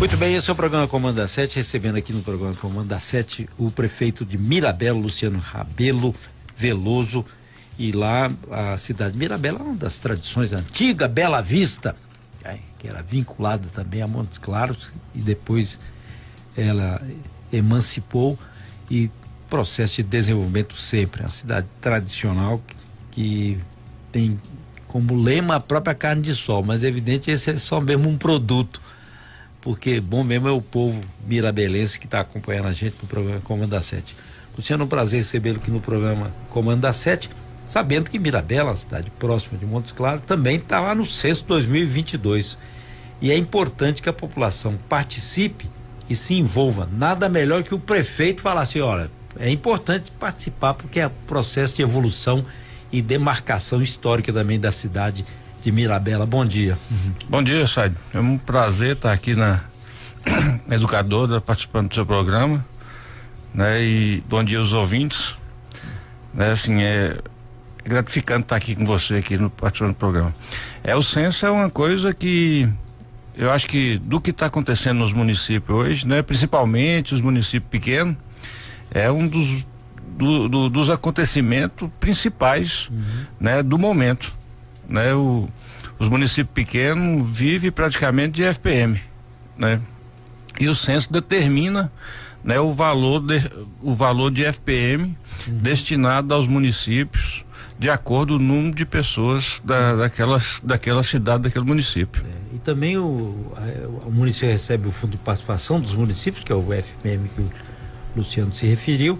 Muito bem, esse é o programa Comanda 7, recebendo aqui no programa Comanda 7 o prefeito de Mirabelo, Luciano Rabelo Veloso. E lá a cidade de Mirabelo é uma das tradições antiga, Bela Vista, que era vinculada também a Montes Claros e depois ela emancipou e processo de desenvolvimento sempre, é uma cidade tradicional que, tem como lema a própria carne de sol, mas é evidente esse é só mesmo um produto porque bom mesmo é o povo mirabelense que está acompanhando a gente no programa Comando da Sete. Luciano, é um prazer recebê-lo aqui no programa Comando da Sete, sabendo que Mirabela, cidade próxima de Montes Claros, também está lá no censo 2022. E é importante que a população participe e se envolva. Nada melhor que o prefeito falar assim: olha, é importante participar porque é processo de evolução e demarcação histórica também da cidade de Mirabela. Bom dia. Uhum. Bom dia, Said. É um prazer estar aqui na Educadora participando do seu programa. Né? E bom dia aos ouvintes. Né? Assim, é gratificante estar aqui com você aqui no participando do programa. É o censo é uma coisa que eu acho que do que está acontecendo nos municípios hoje, né, principalmente os municípios pequenos, é um dos do, do, dos acontecimentos principais, uhum. né, do momento né? O, os municípios pequenos vivem praticamente de FPM, né? E o censo determina, né, o valor de, o valor de FPM uhum. destinado aos municípios de acordo com o número de pessoas da, daquela, cidade, daquele município. É, e também o, o município recebe o fundo de participação dos municípios, que é o FPM que o Luciano se referiu,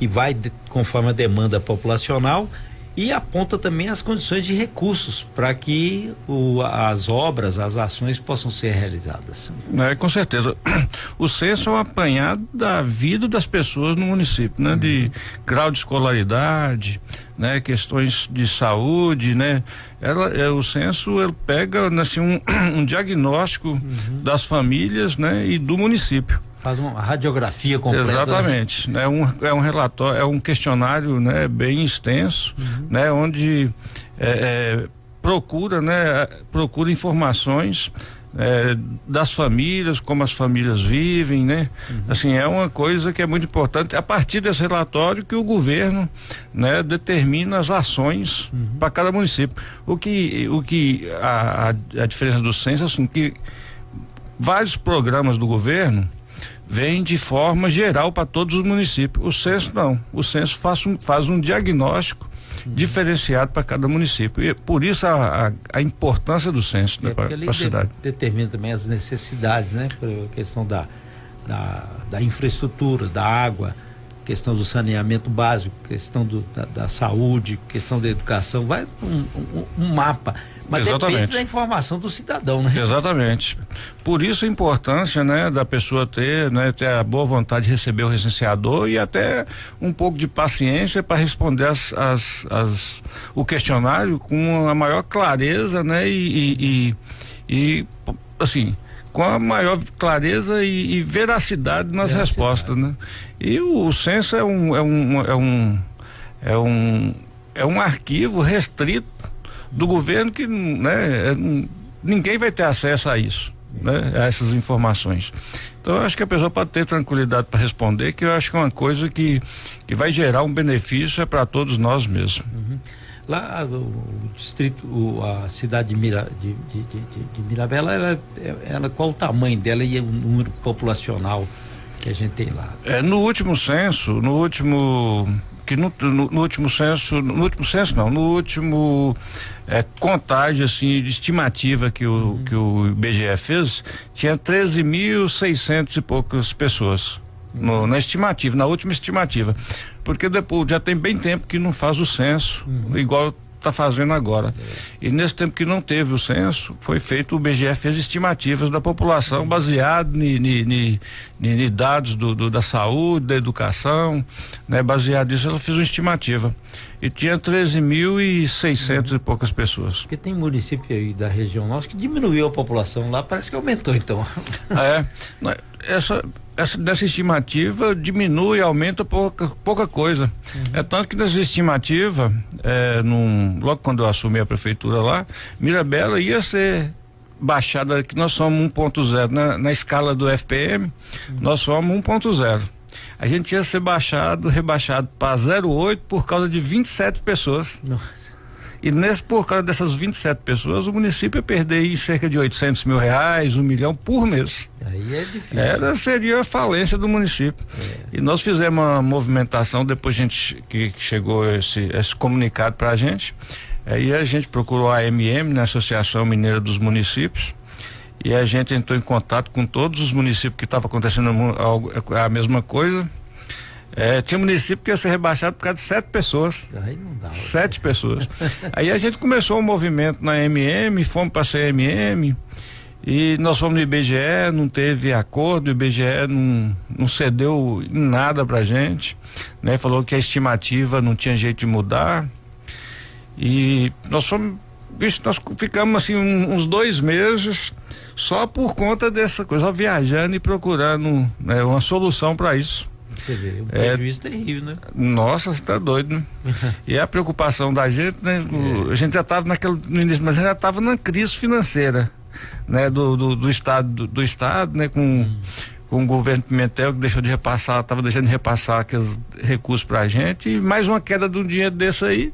e vai de, conforme a demanda populacional e aponta também as condições de recursos para que o, as obras, as ações possam ser realizadas. É, com certeza. O censo é um apanhado da vida das pessoas no município, né? Uhum. De grau de escolaridade, né? Questões de saúde, né? Ela, é, o censo ele pega assim, um, um diagnóstico uhum. das famílias, né? E do município faz uma radiografia completa. Né? Exatamente, né? Um, é um relatório, é um questionário, né? Bem extenso, uhum. né? Onde é, é, procura, né? Procura informações é, das famílias, como as famílias vivem, né? Uhum. Assim, é uma coisa que é muito importante. A partir desse relatório que o governo, né, determina as ações uhum. para cada município. O que, o que a, a, a diferença do censo, assim, que vários programas do governo vem de forma geral para todos os municípios. O censo não. O censo faz um, faz um diagnóstico uhum. diferenciado para cada município. E por isso a, a, a importância do censo né, é, para a cidade. De, determina também as necessidades, né? A questão da, da, da infraestrutura, da água, questão do saneamento básico, questão do, da, da, saúde, questão da educação, vai um, um, um mapa mas Exatamente. depende da informação do cidadão, né? Exatamente. Por isso a importância, né, da pessoa ter, né, ter a boa vontade de receber o recenseador e até um pouco de paciência para responder as, as, as, o questionário com a maior clareza, né, e, e, e assim, com a maior clareza e, e veracidade nas veracidade. respostas, né? E o, o censo é um, é um, é um, é um, é um arquivo restrito do governo que né, é, ninguém vai ter acesso a isso, né, a essas informações. Então eu acho que a pessoa pode ter tranquilidade para responder, que eu acho que é uma coisa que, que vai gerar um benefício é para todos nós mesmos. Uhum. Lá o distrito, o, a cidade de, Mira, de, de, de, de Mirabela, ela, ela, qual o tamanho dela e o número populacional que a gente tem lá? É, no último censo, no último que no, no, no, último censo, no último censo não, no último é, contagem assim de estimativa que o uhum. que o IBGE fez, tinha 13.600 e poucas pessoas uhum. no, na estimativa, na última estimativa, porque depois já tem bem tempo que não faz o censo uhum. igual está fazendo agora. E nesse tempo que não teve o censo, foi feito, o BGE fez estimativas da população baseado em dados do, do, da saúde, da educação, né? Baseado nisso, ela fez uma estimativa. E tinha 13.600 uhum. e poucas pessoas. Porque tem município aí da região nossa que diminuiu a população lá, parece que aumentou então. É. Essa, essa dessa estimativa diminui, aumenta pouca, pouca coisa. Uhum. É tanto que nessa estimativa, é, num, logo quando eu assumi a prefeitura lá, Mirabela ia ser baixada que nós somos 1.0 na, na escala do FPM, uhum. nós somos 1.0. A gente ia ser baixado, rebaixado para 0,8 por causa de 27 pessoas. Nossa. E nesse, por causa dessas 27 pessoas, o município ia perder cerca de 800 mil reais, um milhão por mês. Aí é difícil. Era, seria a falência do município. É. E nós fizemos uma movimentação, depois gente que chegou esse, esse comunicado para a gente. Aí a gente procurou a AMM, na né, Associação Mineira dos Municípios, e a gente entrou em contato com todos os municípios que estava acontecendo a mesma coisa é, tinha município que ia ser rebaixado por causa de sete pessoas. Aí não dá. Sete né? pessoas. Aí a gente começou um movimento na MM, fomos para a CMM e nós fomos no IBGE, não teve acordo, o IBGE não, não cedeu nada pra gente, né? Falou que a estimativa não tinha jeito de mudar. E nós fomos, bicho, nós ficamos assim um, uns dois meses só por conta dessa coisa, viajando e procurando né, uma solução para isso. Vê, um é. prejuízo é, terrível, né? Nossa, você tá doido, né? e a preocupação da gente, né? É. A gente já estava naquele, no início, mas já estava na crise financeira, né? Do, do, do Estado, do, do, Estado, né? Com, hum. com o governo Pimentel que deixou de repassar, estava deixando de repassar aqueles recursos para a gente e mais uma queda de um dinheiro desse aí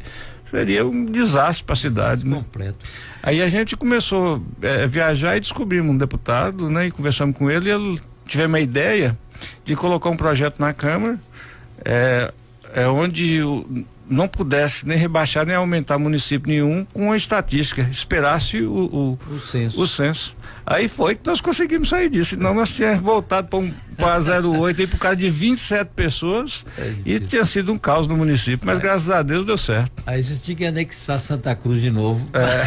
seria um desastre para a cidade, né? Completo. Aí a gente começou a é, viajar e descobrimos um deputado, né? E conversamos com ele e ele tivemos uma ideia de colocar um projeto na Câmara é, é onde o, não pudesse nem rebaixar nem aumentar município nenhum com a estatística, esperasse o, o, o, censo. o censo. Aí foi que nós conseguimos sair disso. Senão nós tínhamos voltado para um, 08 aí por causa de 27 pessoas é e tinha sido um caos no município, mas é. graças a Deus deu certo. Aí vocês tinham que anexar Santa Cruz de novo. É.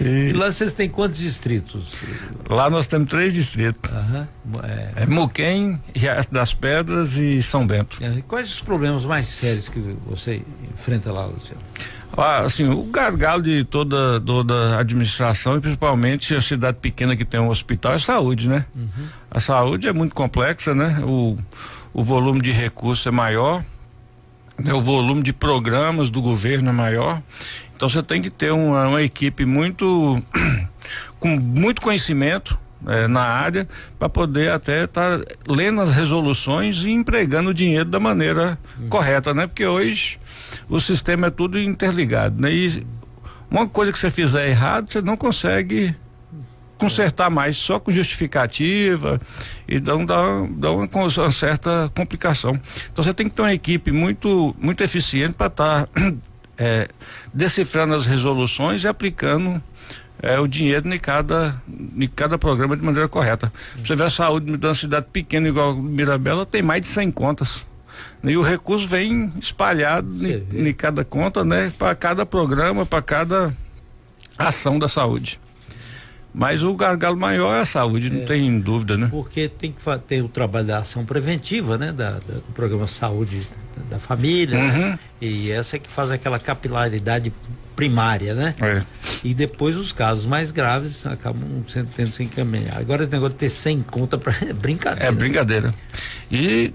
e... e... lá vocês têm quantos distritos? Lá nós temos três distritos. Uhum. É... é Muquem, Riacho das Pedras e São Bento. É, quais os problemas mais sérios que você enfrenta lá, Luciano? Assim, o gargalo de toda, toda a administração e principalmente a cidade pequena que tem um hospital é saúde, né? Uhum. A saúde é muito complexa, né? O, o volume de recursos é maior, né? o volume de programas do governo é maior. Então você tem que ter uma, uma equipe muito com muito conhecimento é, na área para poder até estar tá lendo as resoluções e empregando o dinheiro da maneira uhum. correta, né? Porque hoje o sistema é tudo interligado, né? E uma coisa que você fizer errado, você não consegue consertar mais só com justificativa e dá, dá, dá uma, uma, certa complicação. Então você tem que ter uma equipe muito muito eficiente para estar tá, é, decifrando as resoluções e aplicando é, o dinheiro em cada, em cada programa de maneira correta. Você vê a saúde de uma cidade pequena igual Mirabela, tem mais de 100 contas. E o recurso vem espalhado em cada conta, né? Para cada programa, para cada ação da saúde. Mas o gargalo maior é a saúde, não é, tem dúvida, né? Porque tem que ter o trabalho da ação preventiva, né? Da, da do programa Saúde da, da Família. Né? Uhum. Né? E essa é que faz aquela capilaridade primária, né? É. E depois os casos mais graves acabam sendo tendo sem encaminhar. Agora o negócio de ter 100 conta para é brincadeira. É brincadeira. E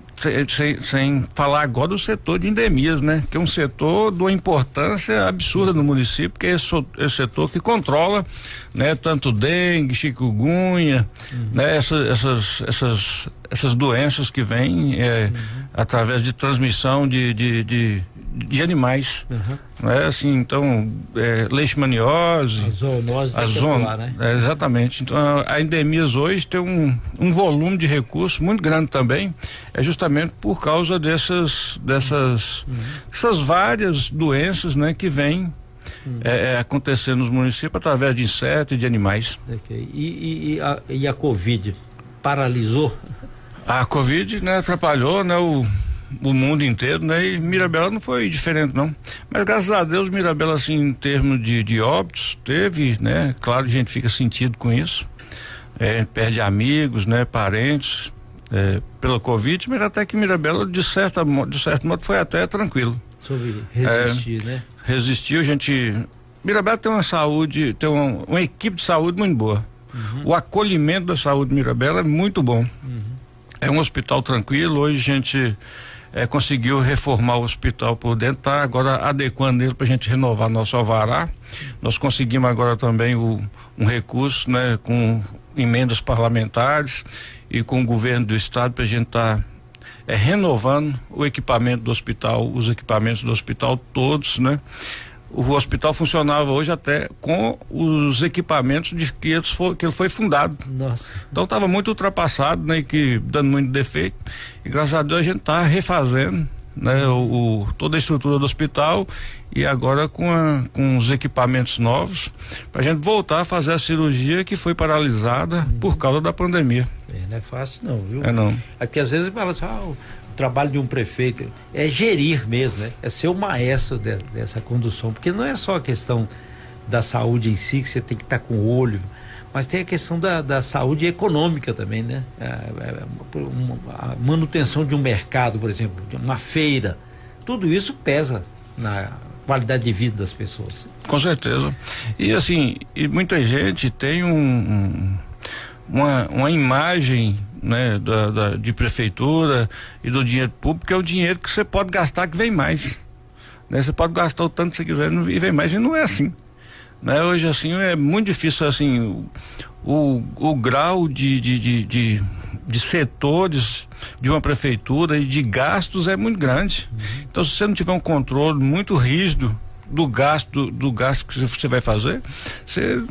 sem, sem, falar agora do setor de endemias, né? Que é um setor de uma importância absurda no município, que é esse, esse setor que controla, né? Tanto dengue, chikungunya, uhum. né? Essas, essas, essas, essas doenças que vêm é, uhum. através de transmissão de, de, de, de animais. Uhum. Né? Assim, então, é, leishmaniose. A zoonose a zon, né? É, exatamente. Então, a, endemias hoje tem um, um volume de recursos muito grande também, é justamente por causa dessas, dessas uhum. essas várias doenças né, que vêm. É, é, acontecendo nos municípios através de insetos e de animais. Okay. E, e, e, a, e a Covid paralisou? A Covid né, atrapalhou né, o, o mundo inteiro, né? E Mirabela não foi diferente, não. Mas graças a Deus, Mirabela, assim, em termos de, de óbitos, teve, né? Claro, a gente fica sentido com isso. É, perde amigos, né? Parentes, é, pela Covid, mas até que Mirabela, de, certa, de certo modo, foi até tranquilo. Sobre resistir, é, né? Resistiu, a gente. Mirabela tem uma saúde, tem uma, uma equipe de saúde muito boa. Uhum. O acolhimento da saúde de Mirabela é muito bom. Uhum. É um hospital tranquilo, hoje a gente é, conseguiu reformar o hospital por dentro, está agora adequando ele para a gente renovar nosso alvará. Nós conseguimos agora também o, um recurso, né, com emendas parlamentares e com o governo do estado para a gente estar tá, é, renovando o equipamento do hospital, os equipamentos do hospital todos, né? O hospital funcionava hoje até com os equipamentos de que, eles for, que ele foi fundado. Nossa. Então estava muito ultrapassado, né? Que dando muito defeito. E graças a Deus a gente está refazendo né, o, o, toda a estrutura do hospital e agora com, a, com os equipamentos novos para a gente voltar a fazer a cirurgia que foi paralisada uhum. por causa da pandemia. É, não é fácil não, viu? É não. É porque às vezes fala assim, ah, trabalho de um prefeito é gerir mesmo, né? É ser o maestro de, dessa condução, porque não é só a questão da saúde em si que você tem que estar tá com o olho, mas tem a questão da, da saúde econômica também, né? É, é, a manutenção de um mercado, por exemplo, de uma feira, tudo isso pesa na qualidade de vida das pessoas. Com certeza. E assim, e muita gente tem um, um uma, uma imagem né, da, da, de prefeitura e do dinheiro público, é o dinheiro que você pode gastar que vem mais. Né? Você pode gastar o tanto que você quiser e vem mais, e não é assim. Né? Hoje, assim, é muito difícil, assim, o, o, o grau de, de, de, de, de setores de uma prefeitura e de gastos é muito grande. Então, se você não tiver um controle muito rígido do gasto do, gasto que você vai fazer, você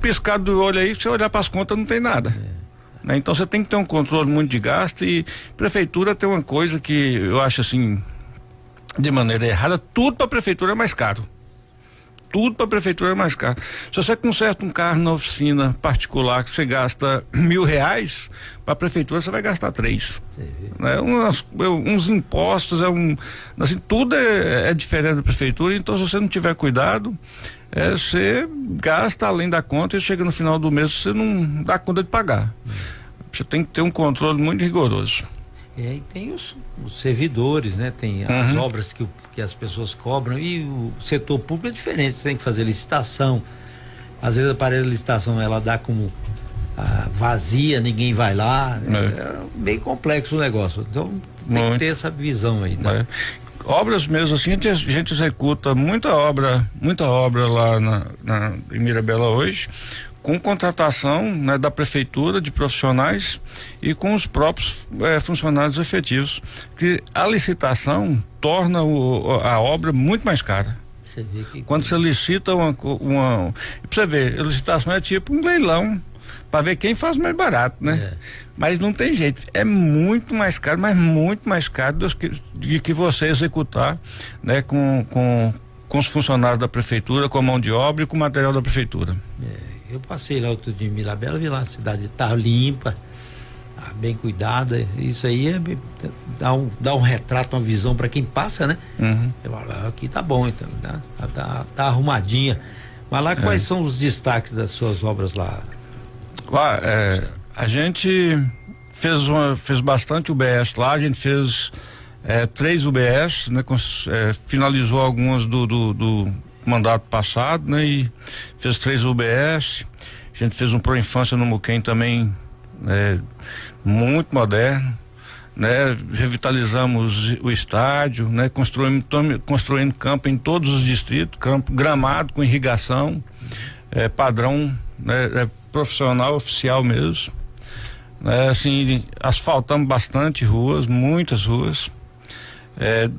piscar do olho aí, você olhar para as contas não tem nada. É. Né? Então você tem que ter um controle muito de gasto e prefeitura tem uma coisa que eu acho assim de maneira errada, tudo para a prefeitura é mais caro tudo para a prefeitura é mais caro. Se você conserta um carro na oficina particular que você gasta mil reais, para a prefeitura você vai gastar três. Né? Umas, uns impostos, é um, assim, tudo é, é, diferente da prefeitura, então se você não tiver cuidado, é, você gasta além da conta e chega no final do mês você não dá conta de pagar. Você tem que ter um controle muito rigoroso. É, e tem os, os servidores, né? Tem as uhum. obras que, que as pessoas cobram e o setor público é diferente, você tem que fazer licitação. Às vezes aparece a licitação, ela dá como ah, vazia, ninguém vai lá. É. é bem complexo o negócio. Então tem Muito. que ter essa visão aí. Né? É. Obras mesmo assim, a gente executa muita obra, muita obra lá na, na em Mirabela hoje com contratação né, da prefeitura de profissionais e com os próprios eh, funcionários efetivos, que a licitação torna o, a obra muito mais cara. Você que... Quando você licita uma, uma para você ver, a licitação é tipo um leilão para ver quem faz mais barato, né? É. Mas não tem jeito, é muito mais caro, mas muito mais caro do que, de que você executar, né, com, com, com os funcionários da prefeitura, com a mão de obra e com o material da prefeitura. É. Eu passei lá outro dia em Mirabela, vi lá a cidade tá limpa, tá bem cuidada. Isso aí é, dá, um, dá um retrato, uma visão para quem passa, né? Uhum. Eu falo, ah, aqui tá bom, então, tá, tá, tá, tá arrumadinha. Mas lá, quais é. são os destaques das suas obras lá? Lá, é, a gente fez, uma, fez bastante UBS lá, a gente fez é, três UBS, né, com, é, finalizou algumas do, do, do mandato passado, né? E fez três UBS. A gente fez um Pro Infância no Muquem também, né, muito moderno, né? Revitalizamos o estádio, né? Construímos, construindo campo em todos os distritos, campo gramado com irrigação, é, padrão, né? É, profissional, oficial mesmo. Né? Assim, asfaltamos bastante ruas, muitas ruas. É,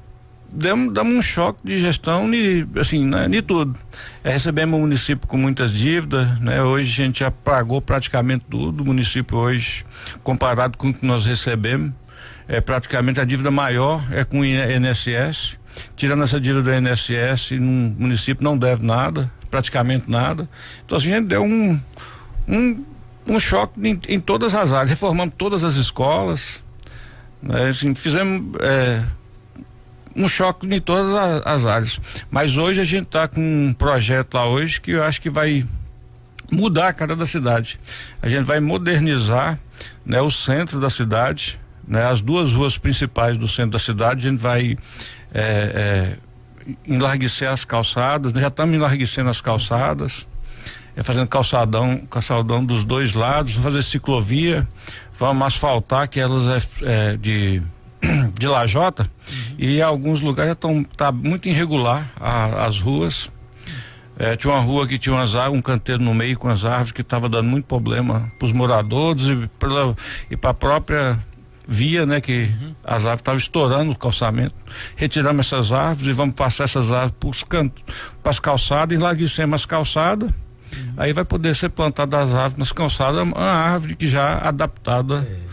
damos, damos um choque de gestão de, assim, né, de tudo. É, recebemos o município com muitas dívidas, né? Hoje a gente já pagou praticamente tudo, o município hoje, comparado com o que nós recebemos, é praticamente a dívida maior é com o INSS. Tirando essa dívida do INSS, o município não deve nada, praticamente nada. Então assim, a gente deu um, um, um choque em, em todas as áreas, reformamos todas as escolas, né? assim, fizemos é, um choque em todas as, as áreas. Mas hoje a gente está com um projeto lá hoje que eu acho que vai mudar a cara da cidade. A gente vai modernizar né, o centro da cidade, né, as duas ruas principais do centro da cidade, a gente vai é, é, enlarguecer as calçadas, né, já estamos enlarguecendo as calçadas, é, fazendo calçadão, calçadão dos dois lados, fazer ciclovia, vamos asfaltar que elas é, é de de lajota. E alguns lugares estão tá muito irregular a, as ruas. É, tinha uma rua que tinha umas árvores, um canteiro no meio com as árvores que estava dando muito problema para os moradores e para a própria via, né, que uhum. as árvores estavam estourando o calçamento. Retiramos essas árvores e vamos passar essas árvores para os cantos, para as calçadas, enlarguecemos as calçadas. Uhum. Aí vai poder ser plantada as árvores nas calçadas, uma árvore que já adaptada. É.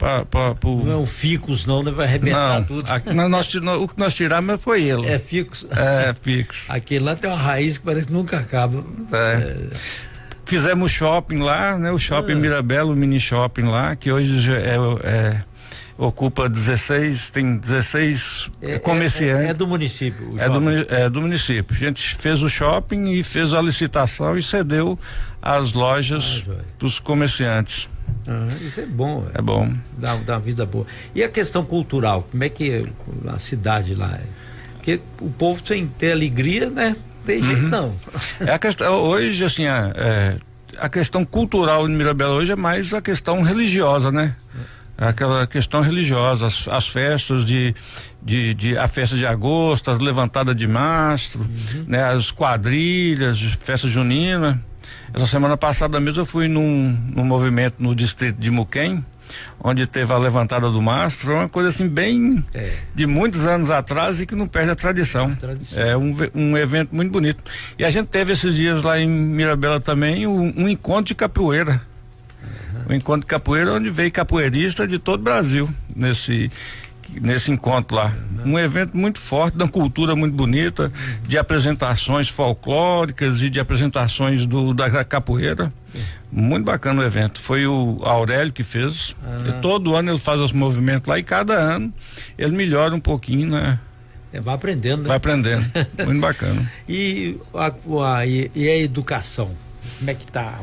Pra, pra, pro... Não é um ficus, não, né? vai arrebentar não, tudo. Aqui, nós, o que nós tiramos foi ele. É ficus. É, ficus. Aquele lá tem uma raiz que parece que nunca acaba. É. é. Fizemos shopping lá, né? O shopping ah. Mirabelo, o mini shopping lá, que hoje é, é ocupa 16, tem 16 é, comerciantes. É, é, do município. É do, é do, município. A gente fez o shopping e fez a licitação e cedeu as lojas ah, para os comerciantes. Isso é bom. É bom. Dá, dá uma vida boa. E a questão cultural, como é que a cidade lá é? Porque o povo sem ter alegria, né? Tem jeito uhum. não. É a questão, hoje, assim, a, é, a questão cultural em Mirabel hoje é mais a questão religiosa, né? aquela questão religiosa, as, as festas de, de, de, a festa de agosto, as levantadas de mastro, uhum. né, as quadrilhas, festa junina. Essa semana passada mesmo eu fui num, num movimento no distrito de Muquem, onde teve a levantada do mastro, uma coisa assim bem é. de muitos anos atrás e que não perde a tradição. A tradição. É um, um evento muito bonito. E a gente teve esses dias lá em Mirabela também um, um encontro de capoeira o encontro de capoeira, onde veio capoeirista de todo o Brasil nesse nesse encontro lá. Um evento muito forte, da cultura muito bonita, de apresentações folclóricas e de apresentações do da capoeira. Muito bacana o evento. Foi o Aurélio que fez. Ah. todo ano ele faz os movimentos lá e cada ano ele melhora um pouquinho, né? É, vai aprendendo, né? Vai aprendendo. muito bacana. E a, a, e a educação? Como é que tá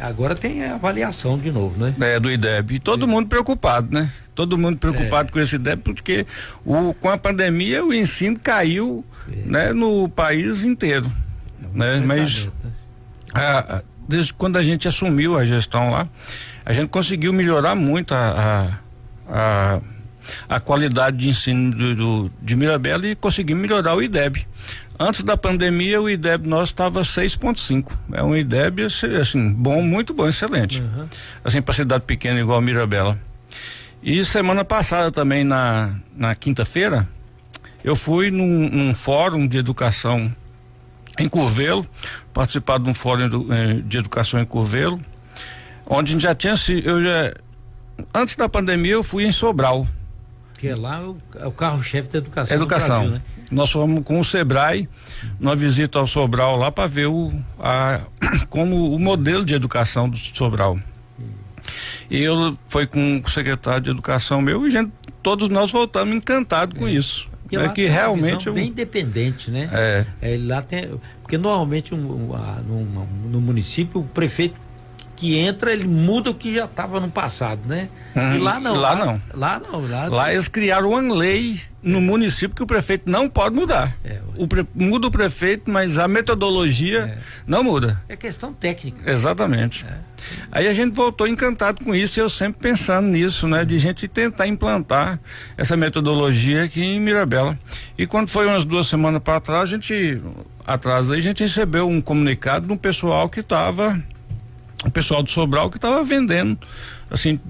Agora tem a avaliação de novo, né? É, do IDEB. E todo é. mundo preocupado, né? Todo mundo preocupado é. com esse IDEB, porque o, com a pandemia o ensino caiu é. né, no país inteiro. né? Mas né? a, desde quando a gente assumiu a gestão lá, a gente conseguiu melhorar muito a, a, a, a qualidade de ensino do, do, de Mirabela e conseguimos melhorar o IDEB. Antes da pandemia, o IDEB nosso estava 6,5. É um IDEB assim, bom, muito bom, excelente. Uhum. Assim, para cidade pequena igual Mirabela. E semana passada também, na, na quinta-feira, eu fui num, num, fórum de educação em Curvelo, participar de um fórum eh, de educação em Curvelo, onde a gente já tinha se eu já antes da pandemia eu fui em Sobral. Que é lá o, é o carro-chefe da educação. Educação. Brasil, né? Nós fomos com o Sebrae, numa visita ao Sobral lá para ver o, a, como o modelo de educação do Sobral. E eu fui com o secretário de educação meu e gente, todos nós voltamos encantados é. com isso. Porque é que realmente bem independente, né? É. é. lá tem, porque normalmente um, um, no, no município o prefeito que entra, ele muda o que já estava no passado, né? Hum, e lá não. Lá, lá, não. Lá não. Lá, lá eles criaram uma lei no município que o prefeito não pode mudar. É, o pre, muda o prefeito, mas a metodologia é. não muda. É questão técnica. Exatamente. É. Aí a gente voltou encantado com isso e eu sempre pensando nisso, né? De gente tentar implantar essa metodologia aqui em Mirabela. E quando foi umas duas semanas para trás, a gente atrás aí a gente recebeu um comunicado de um pessoal que estava o pessoal do Sobral que estava vendendo, assim,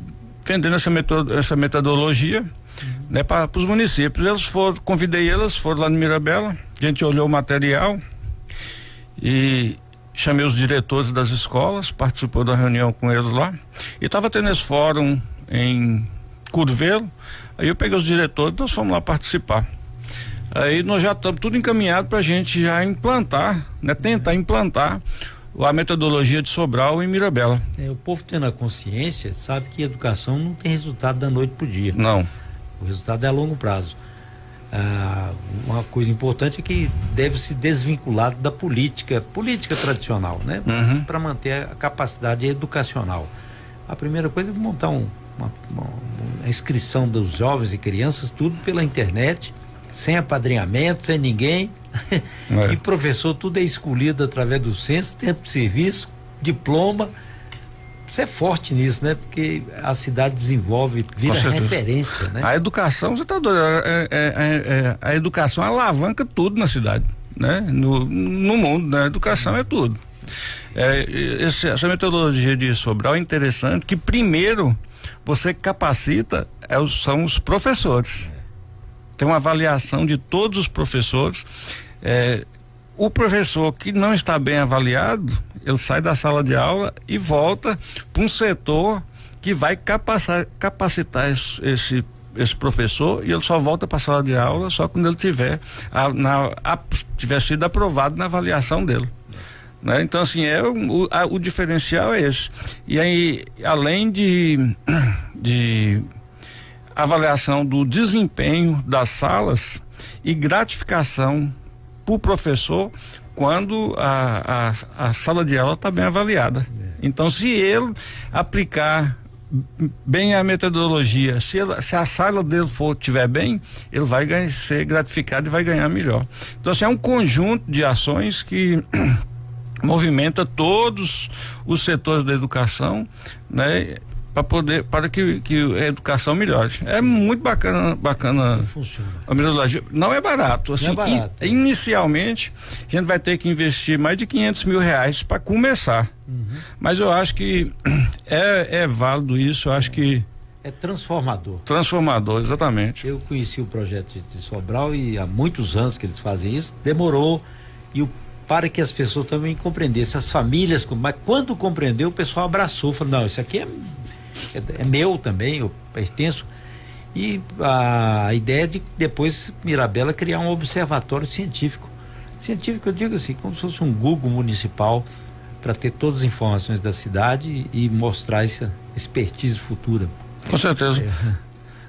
vendendo essa, metod essa metodologia uhum. né, para os municípios. Eles foram, convidei eles, foram lá no Mirabela, a gente olhou o material e chamei os diretores das escolas, participou da reunião com eles lá, e estava tendo esse fórum em Curvelo, aí eu peguei os diretores, nós fomos lá participar. Aí nós já estamos tudo encaminhado para a gente já implantar, né, tentar implantar a metodologia de Sobral em Mirabela. É, o povo tendo a consciência sabe que educação não tem resultado da noite para o dia. Não. O resultado é a longo prazo. Ah, uma coisa importante é que deve se desvincular da política, política tradicional, né? Uhum. Para manter a capacidade educacional. A primeira coisa é montar um, uma, uma inscrição dos jovens e crianças, tudo pela internet, sem apadrinhamento, sem ninguém, é. e professor, tudo é escolhido através do censo, tempo de serviço, diploma. ser forte nisso, né? Porque a cidade desenvolve, vira referência, né? A educação, você está doido, é, é, é, é, a educação alavanca tudo na cidade, né? No, no mundo, né? A educação é tudo. É, esse, essa metodologia de Sobral é interessante que primeiro você capacita é, são os professores. Tem uma avaliação de todos os professores. É, o professor que não está bem avaliado, ele sai da sala de aula e volta para um setor que vai capacitar, capacitar esse, esse, esse, professor e ele só volta para a sala de aula só quando ele tiver, a, na, a, tiver sido aprovado na avaliação dele. Né? Então, assim, é, o, a, o diferencial é esse. E aí, além de, de avaliação do desempenho das salas e gratificação para o professor quando a, a, a sala de aula está bem avaliada. Então, se ele aplicar bem a metodologia, se, se a sala dele for tiver bem, ele vai ganhar, ser gratificado e vai ganhar melhor. Então, assim, é um conjunto de ações que movimenta todos os setores da educação, né? Para poder para que, que a educação melhore. É muito bacana, bacana Funciona. a metodologia. Não é barato. Assim, é barato. In, inicialmente, a gente vai ter que investir mais de 500 mil reais para começar. Uhum. Mas eu acho que é, é válido isso. Eu acho que é transformador. Transformador, exatamente. Eu conheci o projeto de Sobral e há muitos anos que eles fazem isso. Demorou e o para que as pessoas também compreendessem, as famílias, mas quando compreendeu, o pessoal abraçou, falou, não, isso aqui é é, é meu também, eu pertenço. E a ideia de depois Mirabela criar um observatório científico. Científico, eu digo assim, como se fosse um Google municipal para ter todas as informações da cidade e mostrar essa expertise futura. Com certeza. É,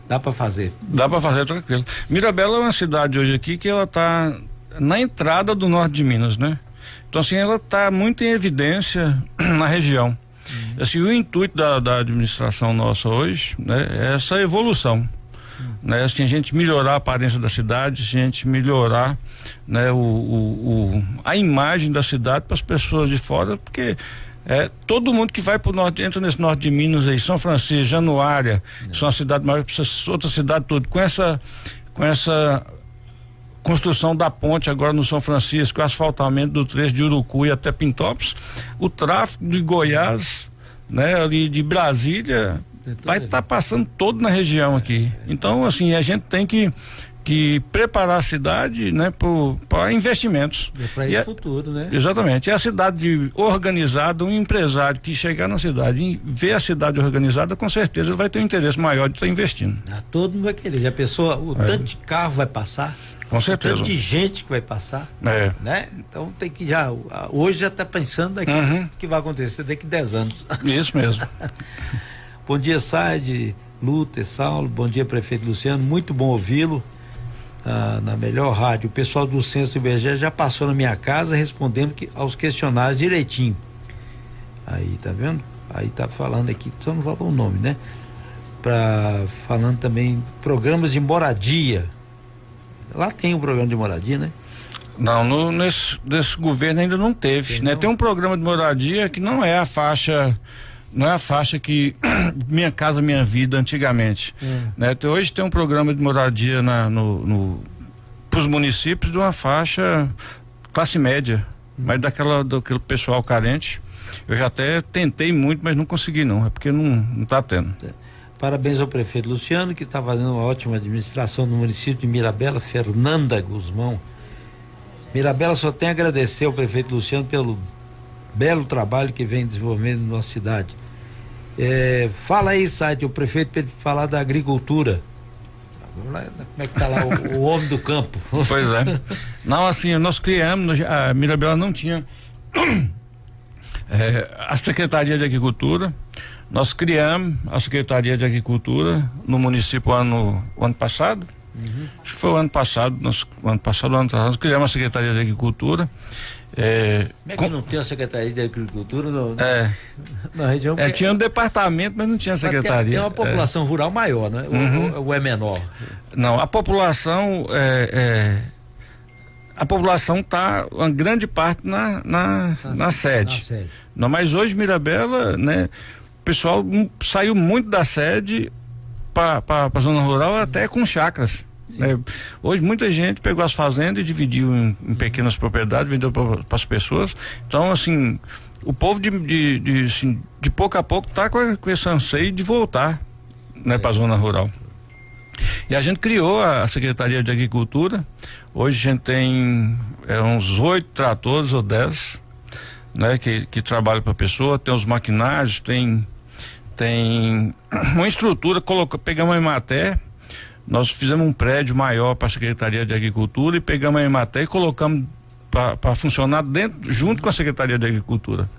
dá para fazer. Dá para fazer tranquilo. Mirabela é uma cidade hoje aqui que ela está na entrada do norte de Minas, né? Então assim, ela está muito em evidência na região. Assim, o intuito da, da administração nossa hoje né, é essa evolução. Né, assim, a gente melhorar a aparência da cidade, a gente melhorar né, o, o, o a imagem da cidade para as pessoas de fora, porque é, todo mundo que vai para o norte, entra nesse norte de Minas aí, São Francisco, Januária, é. são a cidade maior, outra cidade toda, com essa, com essa construção da ponte agora no São Francisco, o asfaltamento do trecho de Urucuí até Pintópolis, o tráfego de Goiás, né, ali de Brasília, vai estar tá passando todo na região aqui. Então, assim, a gente tem que que preparar a cidade, né, para investimentos. É para o é futuro, né? Exatamente. É a cidade organizada, um empresário que chegar na cidade e ver a cidade organizada, com certeza ele vai ter um interesse maior de estar tá investindo. Ah, todo mundo vai querer. A pessoa, o é. tanto de carro vai passar, com certeza. Tanto de gente que vai passar. É. Né? Então tem que já. Hoje já está pensando daqui uhum. que vai acontecer daqui 10 anos. Isso mesmo. bom dia, Said, Luther, Saulo. Bom dia, prefeito Luciano. Muito bom ouvi-lo. Ah, na melhor rádio. O pessoal do Censo do IBGE já passou na minha casa respondendo que, aos questionários direitinho. Aí, tá vendo? Aí tá falando aqui, só não falou o nome, né? Pra, falando também programas de moradia Lá tem um programa de moradia, né? Não, no, nesse, nesse governo ainda não teve, tem né? Não? Tem um programa de moradia que não é a faixa não é a faixa que Minha Casa Minha Vida antigamente. Hum. Né? Então, hoje tem um programa de moradia na, no, no, para os municípios de uma faixa classe média, hum. mas daquela, daquele pessoal carente. Eu já até tentei muito, mas não consegui não, é porque não, não tá tendo. É. Parabéns ao prefeito Luciano, que está fazendo uma ótima administração no município de Mirabela, Fernanda Guzmão. Mirabela só tem a agradecer ao prefeito Luciano pelo belo trabalho que vem desenvolvendo na nossa cidade. É, fala aí, site, o prefeito para falar da agricultura. Como é que está lá o, o, homem do campo? Pois é. Não, assim, nós criamos, a Mirabela não tinha é, a Secretaria de Agricultura, nós criamos a Secretaria de Agricultura no município ano, ano passado. Uhum. Acho que foi o ano passado, nós, o ano passado, o ano passado, nós criamos a Secretaria de Agricultura. É, Como é que com, não tem a Secretaria de Agricultura no, é, na região? É, tinha um departamento, mas não tinha secretaria. Tem, tem uma população é. rural maior, né? Uhum. Ou, ou, é menor? Não, a população é, é a população está uma grande parte na, na, na, na sede. Na sede. Não, mas hoje Mirabela, né? pessoal saiu muito da sede para a zona rural até com chacras. Né? Hoje muita gente pegou as fazendas e dividiu em, em pequenas propriedades, vendeu para as pessoas. Então, assim, o povo de, de, de, assim, de pouco a pouco está com, com, esse anseio de voltar né, para a zona rural. E a gente criou a, a, Secretaria de Agricultura. Hoje a gente tem é, uns oito tratores ou dez né, que, que trabalham para a pessoa, tem os maquinários, tem, tem uma estrutura, coloca, pegamos a Imaté, nós fizemos um prédio maior para a Secretaria de Agricultura e pegamos a Imaté e colocamos para funcionar dentro, junto com a Secretaria de Agricultura.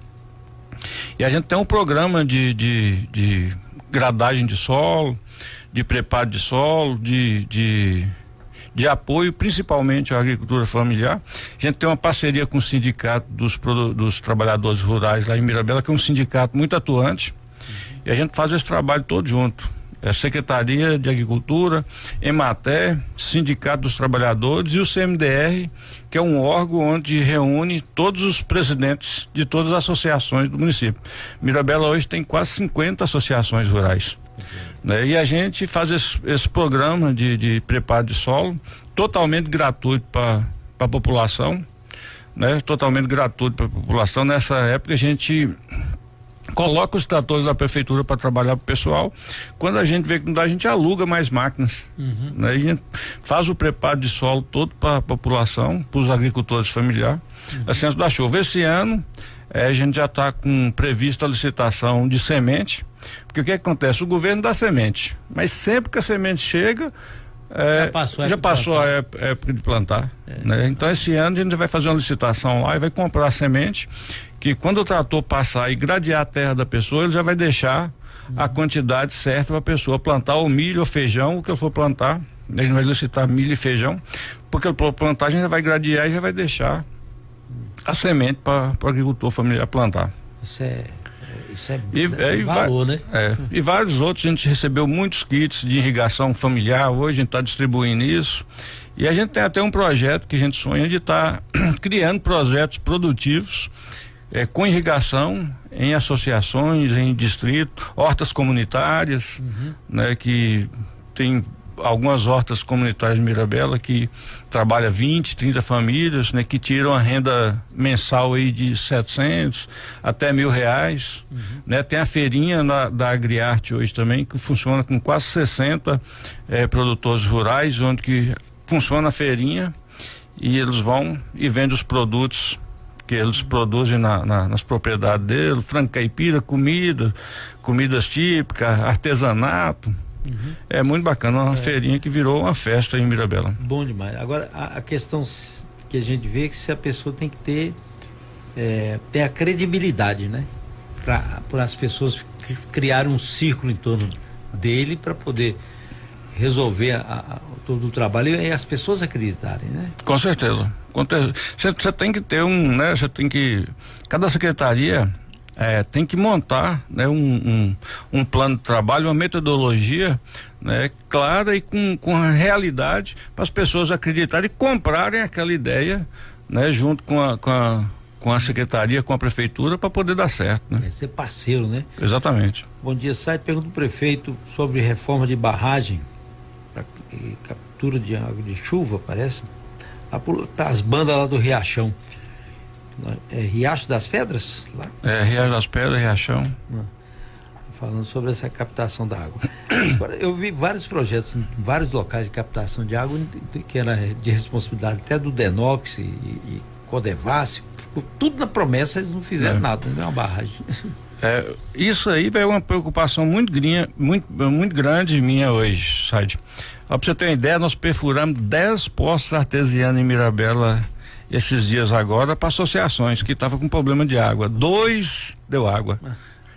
E a gente tem um programa de, de, de gradagem de solo, de preparo de solo, de, de, de apoio principalmente à agricultura familiar. A gente tem uma parceria com o sindicato dos, dos trabalhadores rurais lá em Mirabela, que é um sindicato muito atuante. E a gente faz esse trabalho todo junto é, Secretaria de Agricultura, Ematé, Sindicato dos Trabalhadores e o CMDR, que é um órgão onde reúne todos os presidentes de todas as associações do município. Mirabela hoje tem quase 50 associações rurais. Né? E a gente faz esse, esse programa de, de, preparo de solo totalmente gratuito para a população, né? Totalmente gratuito para a população. Nessa época a gente coloca os tratores da prefeitura para trabalhar para o pessoal. Quando a gente vê que não dá, a gente aluga mais máquinas. Uhum. Né? A gente faz o preparo de solo todo para a população, para os agricultores familiares, uhum. a da chuva. Esse ano é, a gente já está com prevista a licitação de semente, porque o que, que acontece? O governo dá semente, mas sempre que a semente chega, é, já passou, a, já passou a época de plantar. É. Né? Então, esse ano a gente vai fazer uma licitação lá e vai comprar a semente que quando o trator passar e gradear a terra da pessoa, ele já vai deixar a quantidade certa para a pessoa plantar o milho ou feijão, o que ele for plantar. A gente vai licitar milho e feijão, porque for plantar, a gente já vai gradear e já vai deixar a semente para o agricultor familiar plantar. Isso é isso é, e, é, e valor, né? É, e vários outros, a gente recebeu muitos kits de irrigação familiar, hoje a gente está distribuindo isso. E a gente tem até um projeto que a gente sonha de estar tá criando projetos produtivos é, com irrigação em associações, em distrito, hortas comunitárias, uhum. né, que tem algumas hortas comunitárias de Mirabela que trabalha 20, 30 famílias, né, que tiram a renda mensal aí de 700 até mil reais, uhum. né? Tem a feirinha na, da Agriarte hoje também que funciona com quase 60 eh, produtores rurais, onde que funciona a feirinha e eles vão e vendem os produtos que eles produzem na, na, nas propriedades dele, frango caipira, comida, comidas típicas, artesanato. Uhum. É muito bacana, uma é. feirinha que virou uma festa em Mirabela. Bom demais. Agora, a, a questão que a gente vê é que se a pessoa tem que ter, é, ter a credibilidade, né? Para as pessoas criarem um círculo em torno dele para poder resolver a, a, todo o trabalho e as pessoas acreditarem, né? Com certeza. Você tem que ter um, né? Você tem que. Cada secretaria é, tem que montar né, um, um, um, plano de trabalho, uma metodologia né, clara e com, com realidade para as pessoas acreditarem e comprarem aquela ideia né, junto com a, com a, com a secretaria, com a prefeitura, para poder dar certo. Né? É ser parceiro, né? Exatamente. Bom dia, sai pergunta do prefeito sobre reforma de barragem para captura de água de chuva, parece para as bandas lá do Riachão. É Riacho das Pedras? Lá? É, Riacho das Pedras, Riachão. Ah, falando sobre essa captação da água. Agora, eu vi vários projetos em vários locais de captação de água, que era de responsabilidade até do Denox e, e Codevassi, tudo na promessa, eles não fizeram é. nada, não é uma barragem. É, isso aí é uma preocupação muito, muito, muito grande minha hoje, Said. Para você ter uma ideia, nós perfuramos 10 poços artesianos em Mirabela esses dias agora para associações que estavam com problema de água. Dois deu água.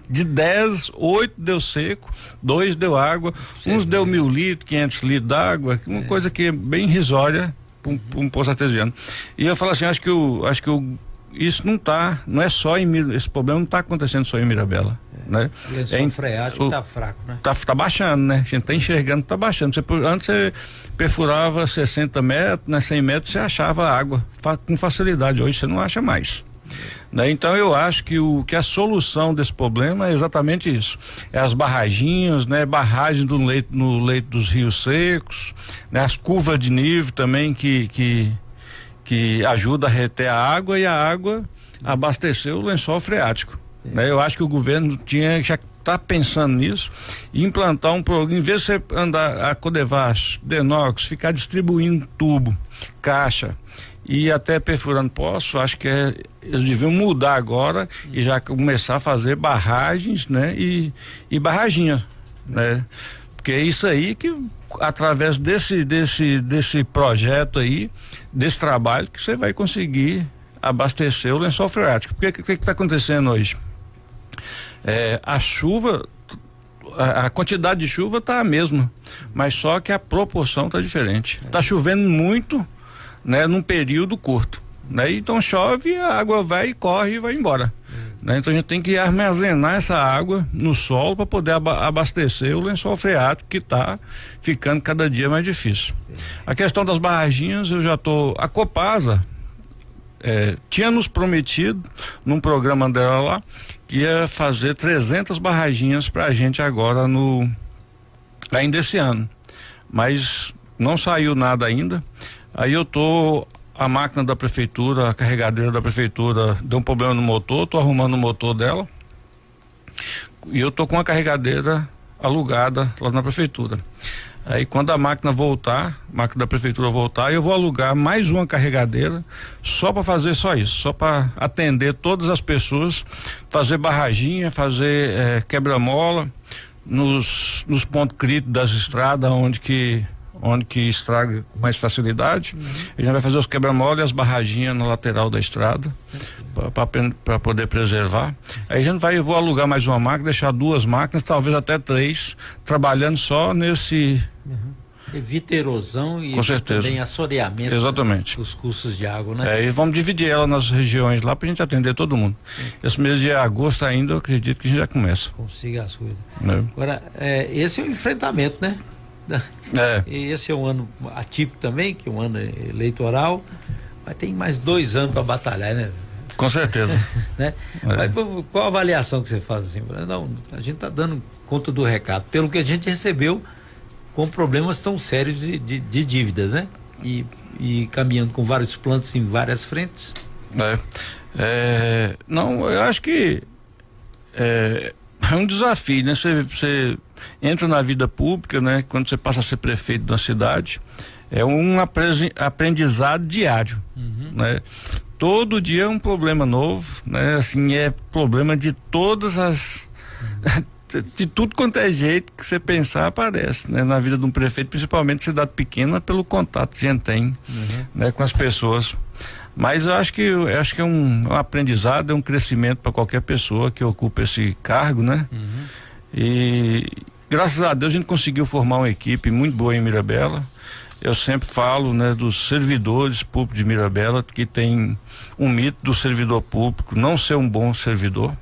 De 10, oito deu seco, dois deu água, Sim, uns deu mil litros, 500 litros d'água, uma é. coisa que é bem irrisória para um, um, poço artesiano. E eu falo assim, acho que o, acho que o isso não está, não é só em esse problema não está acontecendo só em Mirabela, é. né? É freático está fraco, né? Tá, tá baixando, né? A gente está enxergando, está baixando. Você, antes você perfurava 60 metros, né, 100 metros você achava água fa, com facilidade. Hoje você não acha mais. Né? Então eu acho que o que a solução desse problema é exatamente isso. É as barraginhas, né? Barragem do leito, no leito dos rios secos, né? As curvas de nível também que, que, que ajuda a reter a água e a água abastecer o lençol freático. Né? Eu acho que o governo tinha já está pensando nisso e implantar um programa, em vez de você andar a Codevas, Denox, ficar distribuindo tubo, caixa e até perfurando poço, acho que é, eles deviam mudar agora e já começar a fazer barragens, né? E, e barraginha, né? Porque é isso aí que através desse desse desse projeto aí, desse trabalho que você vai conseguir abastecer o lençol freático. Porque o que está acontecendo hoje? É, a chuva, a, a, quantidade de chuva está a mesma, mas só que a proporção está diferente. Está chovendo muito, né, num período curto. Né? Então chove, a água vai e corre e vai embora. Né? Então a gente tem que armazenar essa água no solo para poder abastecer o lençol freático que está ficando cada dia mais difícil. A questão das barraginhas, eu já estou. A Copasa é, tinha nos prometido num programa dela lá que ia fazer 300 barraginhas para a gente agora no ainda esse ano, mas não saiu nada ainda. Aí eu tô a máquina da prefeitura, a carregadeira da prefeitura deu um problema no motor, tô arrumando o motor dela. E eu tô com a carregadeira alugada lá na prefeitura. Aí quando a máquina voltar, máquina da prefeitura voltar, eu vou alugar mais uma carregadeira só para fazer só isso, só para atender todas as pessoas, fazer barraginha, fazer eh, quebra-mola nos, nos pontos críticos das estradas, onde que onde que estraga com mais facilidade. Uhum. A gente vai fazer os quebra-mola e as barraginhas na lateral da estrada para poder preservar. Aí a gente vai, vou alugar mais uma máquina, deixar duas máquinas, talvez até três, trabalhando só nesse. Uhum. Evita erosão e Com certeza. também assoreamento Exatamente. dos cursos de água, né? É, e vamos dividir ela nas regiões lá para a gente atender todo mundo. Esse mês de agosto ainda, eu acredito que a gente já começa. Consiga as coisas. É. Agora, é, esse é o enfrentamento, né? É. E esse é um ano atípico também, que é um ano eleitoral, mas tem mais dois anos para batalhar, né? Com certeza. né? É. Mas, qual a avaliação que você faz assim? Não, a gente está dando conta do recado. Pelo que a gente recebeu, com problemas tão sérios de, de, de dívidas, né? E, e, caminhando com vários planos em várias frentes. É, é, não, eu acho que é, é um desafio, né? Você entra na vida pública, né? Quando você passa a ser prefeito da cidade, é um aprendizado diário, uhum. né? Todo dia é um problema novo, né? Assim, é problema de todas as de tudo quanto é jeito que você pensar aparece, né? Na vida de um prefeito, principalmente cidade pequena, pelo contato que a gente tem, uhum. né? Com as pessoas. Mas eu acho que eu acho que é um, um aprendizado, é um crescimento para qualquer pessoa que ocupa esse cargo, né? Uhum. E graças a Deus a gente conseguiu formar uma equipe muito boa em Mirabela. Eu sempre falo, né, dos servidores públicos de Mirabela que tem um mito do servidor público não ser um bom servidor,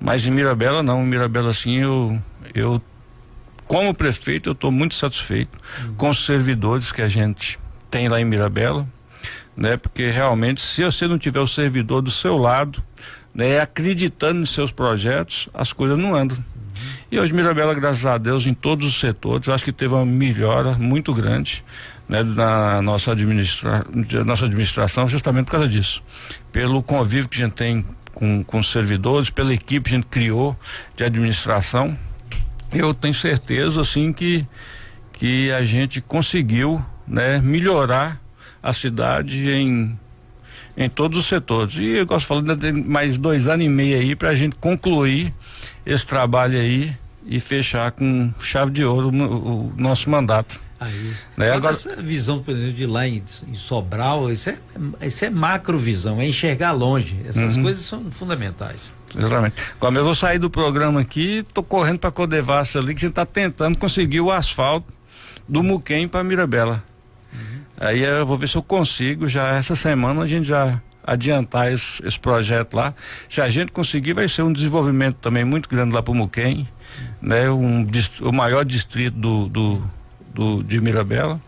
mas em Mirabela não, em Mirabela sim eu eu como prefeito eu estou muito satisfeito uhum. com os servidores que a gente tem lá em Mirabela, né? Porque realmente se você não tiver o servidor do seu lado, né, acreditando nos seus projetos, as coisas não andam. E hoje Mirabela, graças a Deus, em todos os setores, acho que teve uma melhora muito grande né, na nossa, administra nossa administração, justamente por causa disso. Pelo convívio que a gente tem com, com os servidores, pela equipe que a gente criou de administração. Eu tenho certeza, assim, que, que a gente conseguiu né, melhorar a cidade em em todos os setores. E eu gosto falando de mais dois anos e meio aí para a gente concluir esse trabalho aí e fechar com chave de ouro o, o nosso mandato. Aí. Né? Agora, essa visão, por exemplo, de lá em, em, Sobral, isso é, isso é macrovisão, é enxergar longe. Essas uhum. coisas são fundamentais. Exatamente. Como eu vou sair do programa aqui, tô correndo para Codevassa ali, que a gente está tentando conseguir o asfalto do Muquem para Mirabela. Uhum. Aí eu vou ver se eu consigo, já essa semana a gente já adiantar esse, esse projeto lá. Se a gente conseguir, vai ser um desenvolvimento também muito grande lá para o Muquem né, um, o maior distrito do, do, do, de Mirabela.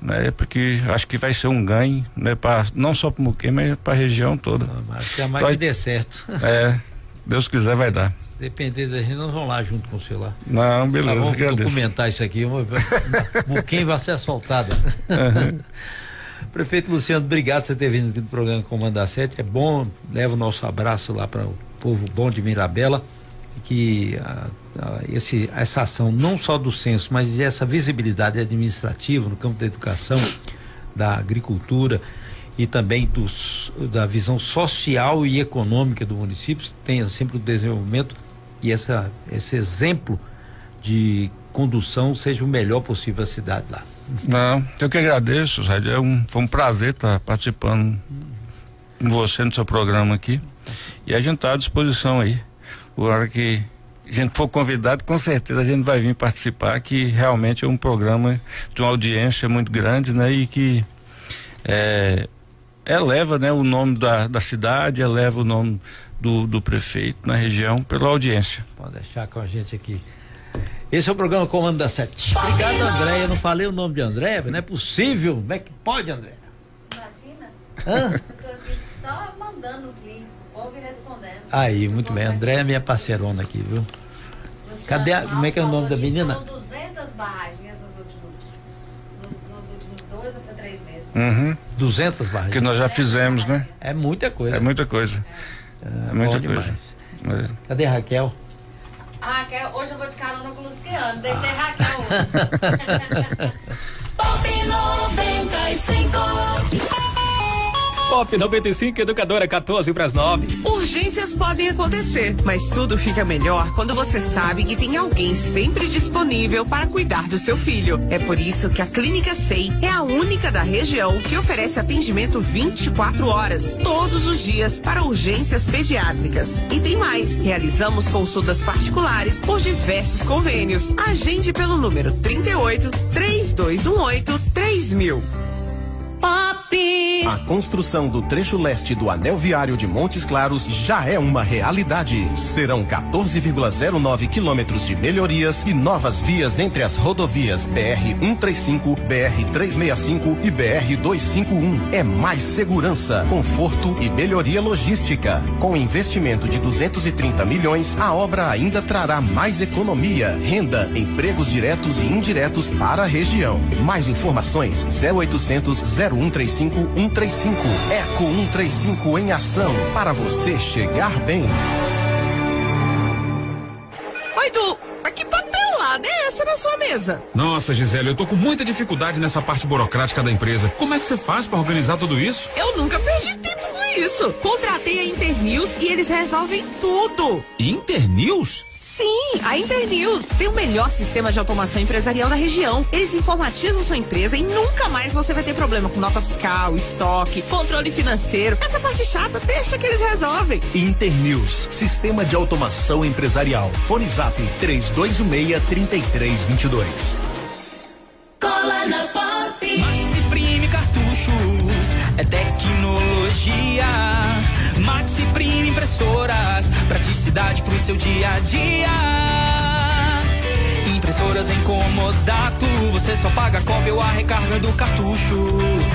né? Porque acho que vai ser um ganho, né? Pra, não só para o Muquem, mas para a região toda. Não, mas que mais então, que dê certo. É, Deus quiser vai dar. Depender da gente, nós vamos lá junto com o celular. Não, beleza. Tá, vamos agradeço. documentar isso aqui. Muquem vai ser asfaltado. Uhum. Prefeito Luciano, obrigado por você ter vindo aqui no programa Comandar 7. É bom, leva o nosso abraço lá para o povo bom de Mirabela. Que a, a, esse, essa ação, não só do censo, mas essa visibilidade administrativa no campo da educação, da agricultura e também dos, da visão social e econômica do município, tenha sempre o desenvolvimento e essa, esse exemplo de condução seja o melhor possível às cidades lá. Não, eu que agradeço, Zé. É um, foi um prazer estar participando com você no seu programa aqui. E a gente está à disposição aí. Por hora que a gente for convidado, com certeza a gente vai vir participar, que realmente é um programa de uma audiência muito grande, né? E que é, eleva né, o nome da, da cidade, eleva o nome do, do prefeito na região pela audiência. Pode deixar com a gente aqui. Esse é o programa Comando da Sete. Obrigado, André. Eu não falei o nome de André, não é possível. Como é que pode, André? Imagina. Hã? Eu tô aqui só mandando Aí, muito bem. André é minha parceirona aqui, viu? Cadê a, como é que é o nome da menina? São 200 barragens nos últimos, nos, nos últimos dois ou três meses. Uhum. 200 barragens. Que nós já fizemos, né? É muita coisa. É muita coisa. É, é muita coisa. É. Cadê a Raquel? A Raquel, hoje eu vou de carona com o Luciano. Deixei ah. Raquel hoje. Pop 95 Pop 95, educadora 14 para as 9. Urgências podem acontecer, mas tudo fica melhor quando você sabe que tem alguém sempre disponível para cuidar do seu filho. É por isso que a Clínica SEI é a única da região que oferece atendimento 24 horas, todos os dias, para urgências pediátricas. E tem mais: realizamos consultas particulares por diversos convênios. Agende pelo número 38 3218 3000. Pop! A construção do trecho leste do anel viário de Montes Claros já é uma realidade. Serão 14,09 quilômetros de melhorias e novas vias entre as rodovias BR 135, BR 365 e BR 251. É mais segurança, conforto e melhoria logística. Com investimento de 230 milhões, a obra ainda trará mais economia, renda, empregos diretos e indiretos para a região. Mais informações 0800 0 135 135. Eco 135 em ação para você chegar bem. Oi, Du, mas que papelada é essa na sua mesa? Nossa, Gisele, eu tô com muita dificuldade nessa parte burocrática da empresa. Como é que você faz para organizar tudo isso? Eu nunca perdi tempo com isso. Contratei a Internews e eles resolvem tudo. Internews? Sim, a Internews tem o melhor sistema de automação empresarial da região. Eles informatizam sua empresa e nunca mais você vai ter problema com nota fiscal, estoque, controle financeiro. Essa parte chata, deixa que eles resolvem. Internews, sistema de automação empresarial. Fone Zap 3216-3322. Cola na Pop. Maxi Prime Cartuchos, é tecnologia Maxi Prime Impressoras, praticidade pro seu dia a dia. Impressoras em comodato, você só paga a cópia ou a recarga do cartucho.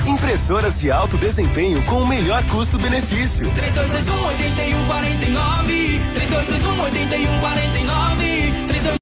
Impressoras de alto desempenho com o melhor custo-benefício. 3221 8149 3221 8149